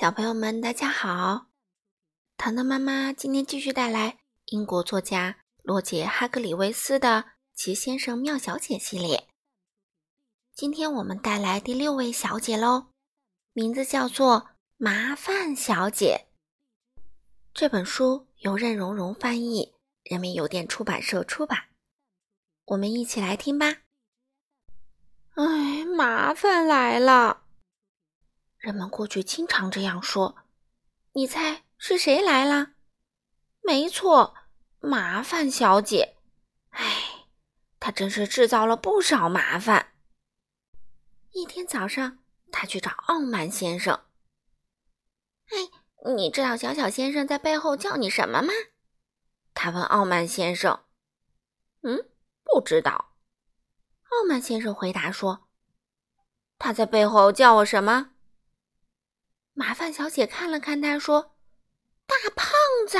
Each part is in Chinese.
小朋友们，大家好！糖糖妈妈今天继续带来英国作家罗杰·哈格里维斯的《奇先生妙小姐》系列。今天我们带来第六位小姐喽，名字叫做麻烦小姐。这本书由任溶溶翻译，人民邮电出版社出版。我们一起来听吧。哎，麻烦来了。人们过去经常这样说。你猜是谁来了？没错，麻烦小姐。哎，她真是制造了不少麻烦。一天早上，他去找傲慢先生。哎，你知道小小先生在背后叫你什么吗？他问傲慢先生。嗯，不知道。傲慢先生回答说：“他在背后叫我什么？”麻烦小姐看了看他，说：“大胖子。”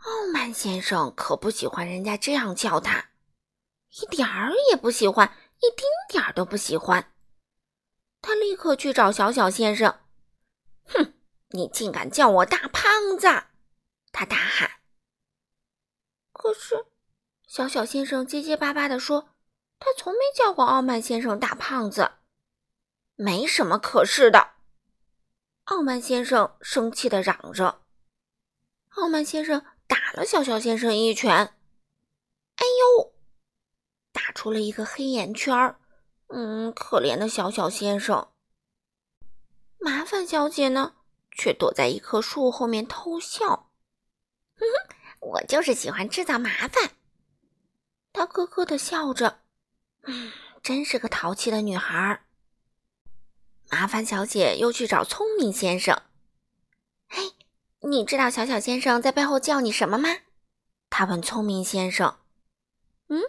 傲慢先生可不喜欢人家这样叫他，一点儿也不喜欢，一丁点儿都不喜欢。他立刻去找小小先生。“哼，你竟敢叫我大胖子！”他大喊。可是，小小先生结结巴巴地说：“他从没叫过傲慢先生大胖子。”没什么可是的。傲慢先生生气的嚷着：“傲慢先生打了小小先生一拳，哎呦，打出了一个黑眼圈儿。嗯，可怜的小小先生。麻烦小姐呢，却躲在一棵树后面偷笑。哼哼，我就是喜欢制造麻烦。她咯咯的笑着，嗯，真是个淘气的女孩儿。”麻烦小姐又去找聪明先生。嘿，你知道小小先生在背后叫你什么吗？他问聪明先生。嗯，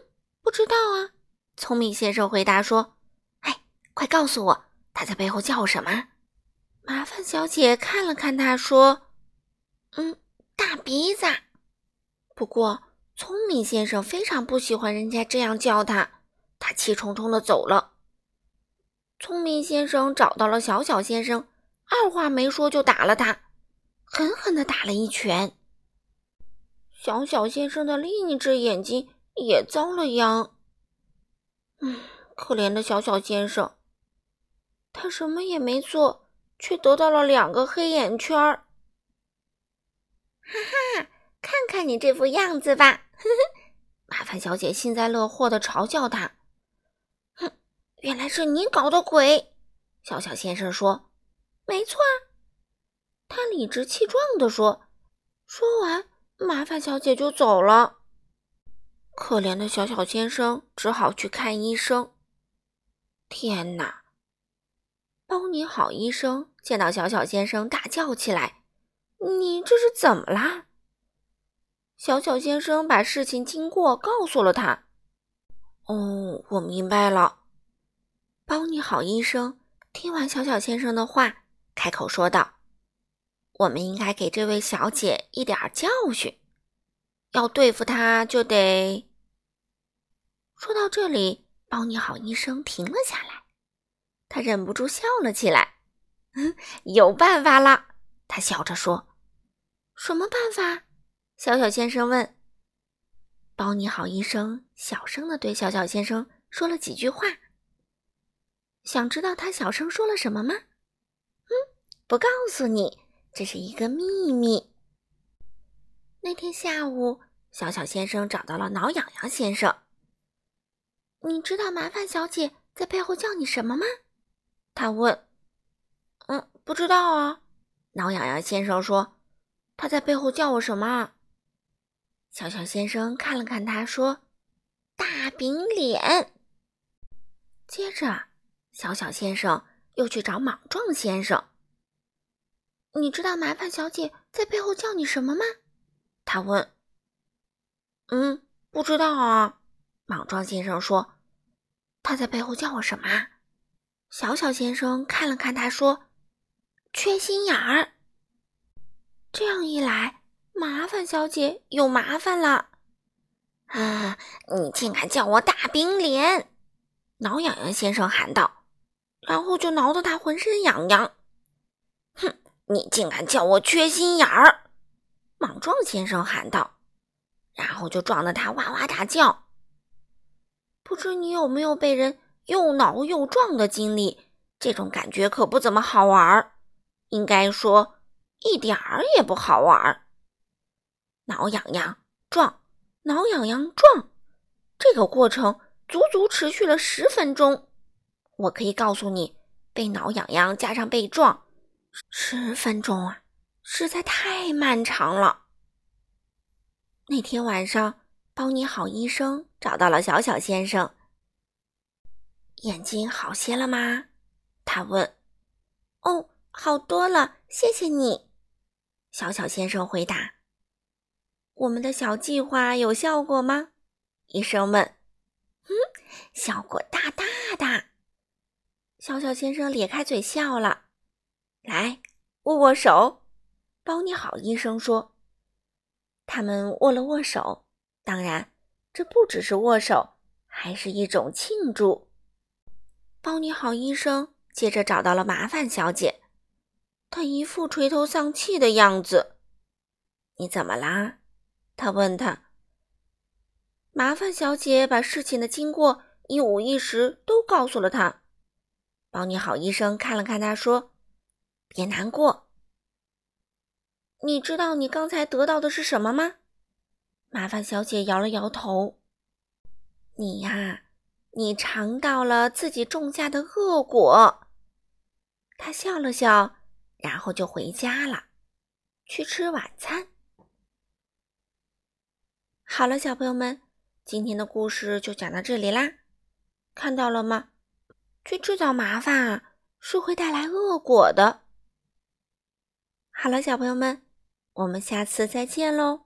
不知道啊。聪明先生回答说：“哎，快告诉我，他在背后叫什么？”麻烦小姐看了看他，说：“嗯，大鼻子。”不过，聪明先生非常不喜欢人家这样叫他，他气冲冲的走了。聪明先生找到了小小先生，二话没说就打了他，狠狠的打了一拳。小小先生的另一只眼睛也遭了殃。嗯，可怜的小小先生，他什么也没做，却得到了两个黑眼圈儿。哈哈，看看你这副样子吧！呵呵，麻烦小姐幸灾乐祸的嘲笑他。原来是你搞的鬼，小小先生说：“没错。”他理直气壮地说。说完，麻烦小姐就走了。可怜的小小先生只好去看医生。天哪！包你好医生见到小小先生大叫起来：“你这是怎么啦？”小小先生把事情经过告诉了他。哦，我明白了。包你好，医生。听完小小先生的话，开口说道：“我们应该给这位小姐一点教训。要对付她，就得……”说到这里，包你好，医生停了下来，他忍不住笑了起来。“嗯有办法了！”他笑着说。“什么办法？”小小先生问。包你好，医生小声的对小小先生说了几句话。想知道他小声说了什么吗？嗯，不告诉你，这是一个秘密。那天下午，小小先生找到了挠痒痒先生。你知道麻烦小姐在背后叫你什么吗？他问。嗯，不知道啊。挠痒痒先生说。他在背后叫我什么？小小先生看了看他，说：“大饼脸。”接着。小小先生又去找莽撞先生。你知道麻烦小姐在背后叫你什么吗？他问。嗯，不知道啊。莽撞先生说。他在背后叫我什么？小小先生看了看他，说：“缺心眼儿。”这样一来，麻烦小姐有麻烦了。啊！你竟敢叫我大饼脸！挠痒痒先生喊道。然后就挠得他浑身痒痒。哼，你竟敢叫我缺心眼儿！莽撞先生喊道，然后就撞得他哇哇大叫。不知你有没有被人又挠又撞的经历？这种感觉可不怎么好玩儿，应该说一点儿也不好玩儿。挠痒痒撞，挠痒痒撞，这个过程足足持续了十分钟。我可以告诉你，被挠痒痒加上被撞，十分钟啊，实在太漫长了。那天晚上，包你好医生找到了小小先生，眼睛好些了吗？他问。哦，好多了，谢谢你。小小先生回答。我们的小计划有效果吗？医生问。嗯，效果大大的。小小先生咧开嘴笑了。来，握握手。包你好，医生说。他们握了握手。当然，这不只是握手，还是一种庆祝。包你好，医生接着找到了麻烦小姐。她一副垂头丧气的样子。你怎么啦？他问他：“麻烦小姐把事情的经过一五一十都告诉了他。”保你好医生看了看他，说：“别难过。你知道你刚才得到的是什么吗？”麻烦小姐摇了摇头：“你呀，你尝到了自己种下的恶果。”他笑了笑，然后就回家了，去吃晚餐。好了，小朋友们，今天的故事就讲到这里啦。看到了吗？去制造麻烦啊，是会带来恶果的。好了，小朋友们，我们下次再见喽。